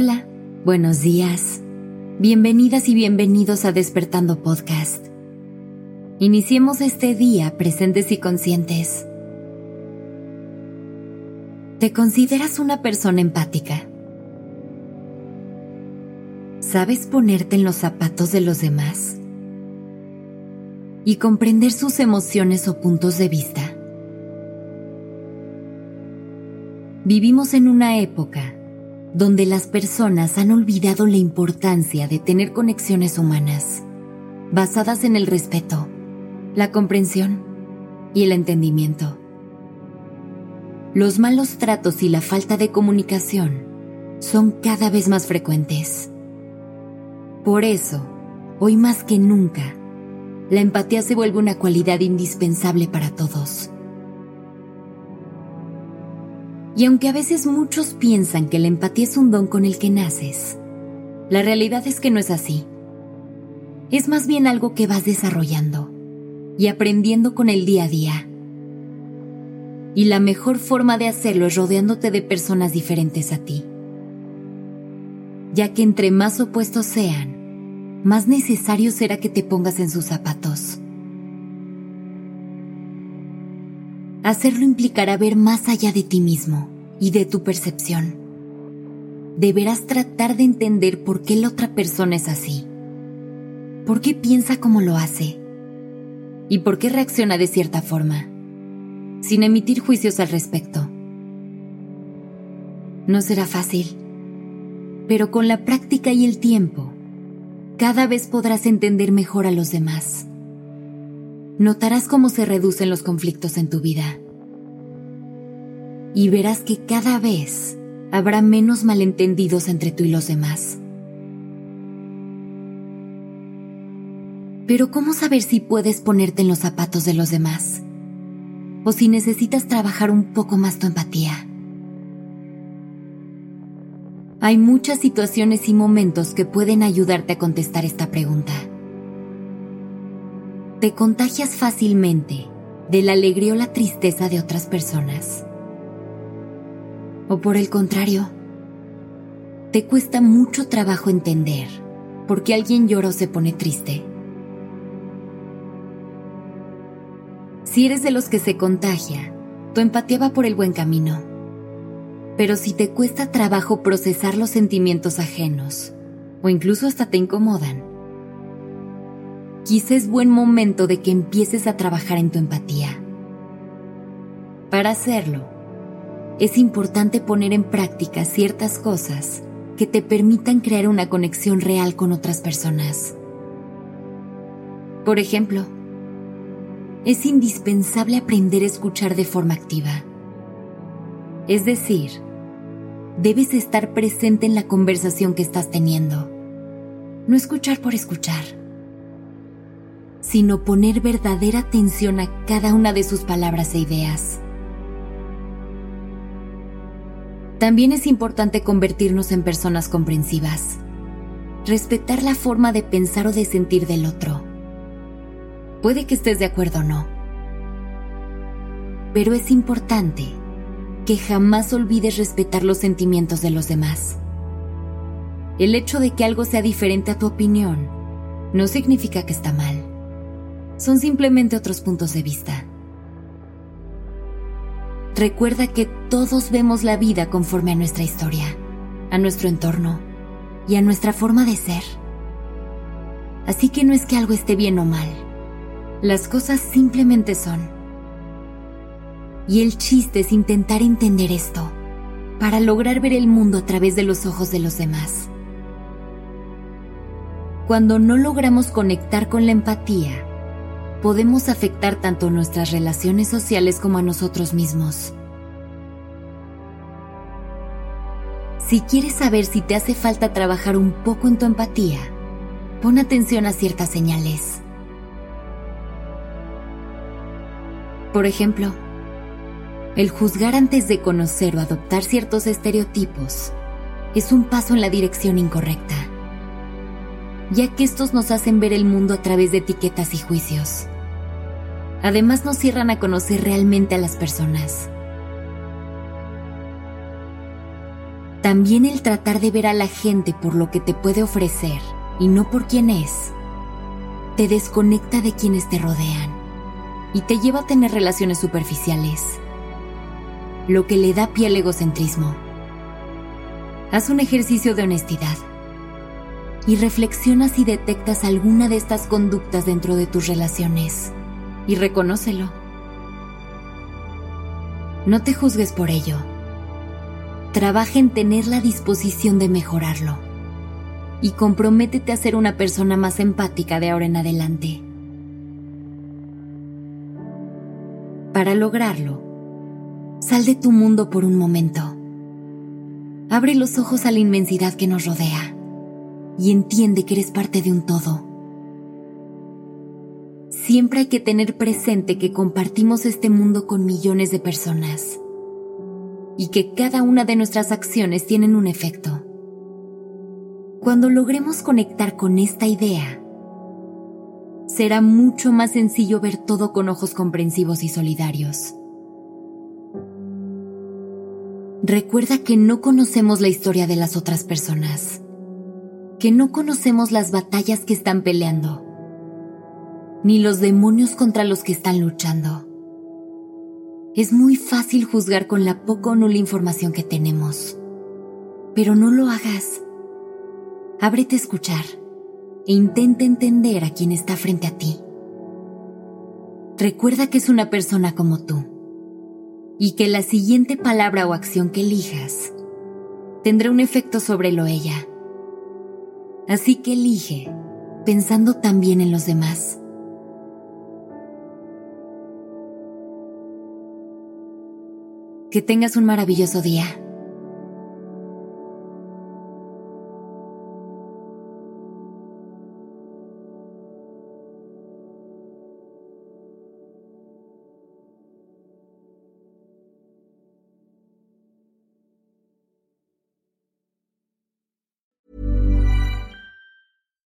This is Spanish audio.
Hola, buenos días. Bienvenidas y bienvenidos a Despertando Podcast. Iniciemos este día presentes y conscientes. ¿Te consideras una persona empática? ¿Sabes ponerte en los zapatos de los demás? Y comprender sus emociones o puntos de vista. Vivimos en una época donde las personas han olvidado la importancia de tener conexiones humanas, basadas en el respeto, la comprensión y el entendimiento. Los malos tratos y la falta de comunicación son cada vez más frecuentes. Por eso, hoy más que nunca, la empatía se vuelve una cualidad indispensable para todos. Y aunque a veces muchos piensan que la empatía es un don con el que naces, la realidad es que no es así. Es más bien algo que vas desarrollando y aprendiendo con el día a día. Y la mejor forma de hacerlo es rodeándote de personas diferentes a ti. Ya que entre más opuestos sean, más necesario será que te pongas en sus zapatos. Hacerlo implicará ver más allá de ti mismo y de tu percepción. Deberás tratar de entender por qué la otra persona es así, por qué piensa como lo hace y por qué reacciona de cierta forma, sin emitir juicios al respecto. No será fácil, pero con la práctica y el tiempo, cada vez podrás entender mejor a los demás notarás cómo se reducen los conflictos en tu vida. Y verás que cada vez habrá menos malentendidos entre tú y los demás. Pero ¿cómo saber si puedes ponerte en los zapatos de los demás? O si necesitas trabajar un poco más tu empatía. Hay muchas situaciones y momentos que pueden ayudarte a contestar esta pregunta te contagias fácilmente de la alegría o la tristeza de otras personas. O por el contrario, te cuesta mucho trabajo entender por qué alguien llora o se pone triste. Si eres de los que se contagia, tu empatía va por el buen camino. Pero si te cuesta trabajo procesar los sentimientos ajenos, o incluso hasta te incomodan, quizá es buen momento de que empieces a trabajar en tu empatía. Para hacerlo, es importante poner en práctica ciertas cosas que te permitan crear una conexión real con otras personas. Por ejemplo, es indispensable aprender a escuchar de forma activa. Es decir, debes estar presente en la conversación que estás teniendo. No escuchar por escuchar sino poner verdadera atención a cada una de sus palabras e ideas. También es importante convertirnos en personas comprensivas, respetar la forma de pensar o de sentir del otro. Puede que estés de acuerdo o no, pero es importante que jamás olvides respetar los sentimientos de los demás. El hecho de que algo sea diferente a tu opinión no significa que está mal son simplemente otros puntos de vista. Recuerda que todos vemos la vida conforme a nuestra historia, a nuestro entorno y a nuestra forma de ser. Así que no es que algo esté bien o mal, las cosas simplemente son. Y el chiste es intentar entender esto para lograr ver el mundo a través de los ojos de los demás. Cuando no logramos conectar con la empatía, podemos afectar tanto nuestras relaciones sociales como a nosotros mismos. Si quieres saber si te hace falta trabajar un poco en tu empatía, pon atención a ciertas señales. Por ejemplo, el juzgar antes de conocer o adoptar ciertos estereotipos es un paso en la dirección incorrecta ya que estos nos hacen ver el mundo a través de etiquetas y juicios. Además nos cierran a conocer realmente a las personas. También el tratar de ver a la gente por lo que te puede ofrecer y no por quién es, te desconecta de quienes te rodean y te lleva a tener relaciones superficiales, lo que le da pie al egocentrismo. Haz un ejercicio de honestidad y reflexiona si detectas alguna de estas conductas dentro de tus relaciones y reconócelo. No te juzgues por ello. Trabaja en tener la disposición de mejorarlo y comprométete a ser una persona más empática de ahora en adelante. Para lograrlo, sal de tu mundo por un momento. Abre los ojos a la inmensidad que nos rodea y entiende que eres parte de un todo. Siempre hay que tener presente que compartimos este mundo con millones de personas y que cada una de nuestras acciones tienen un efecto. Cuando logremos conectar con esta idea, será mucho más sencillo ver todo con ojos comprensivos y solidarios. Recuerda que no conocemos la historia de las otras personas, que no conocemos las batallas que están peleando, ni los demonios contra los que están luchando. Es muy fácil juzgar con la poca o nula información que tenemos, pero no lo hagas. Ábrete a escuchar e intenta entender a quien está frente a ti. Recuerda que es una persona como tú y que la siguiente palabra o acción que elijas tendrá un efecto sobre lo ella. Así que elige pensando también en los demás. Que tengas un maravilloso día.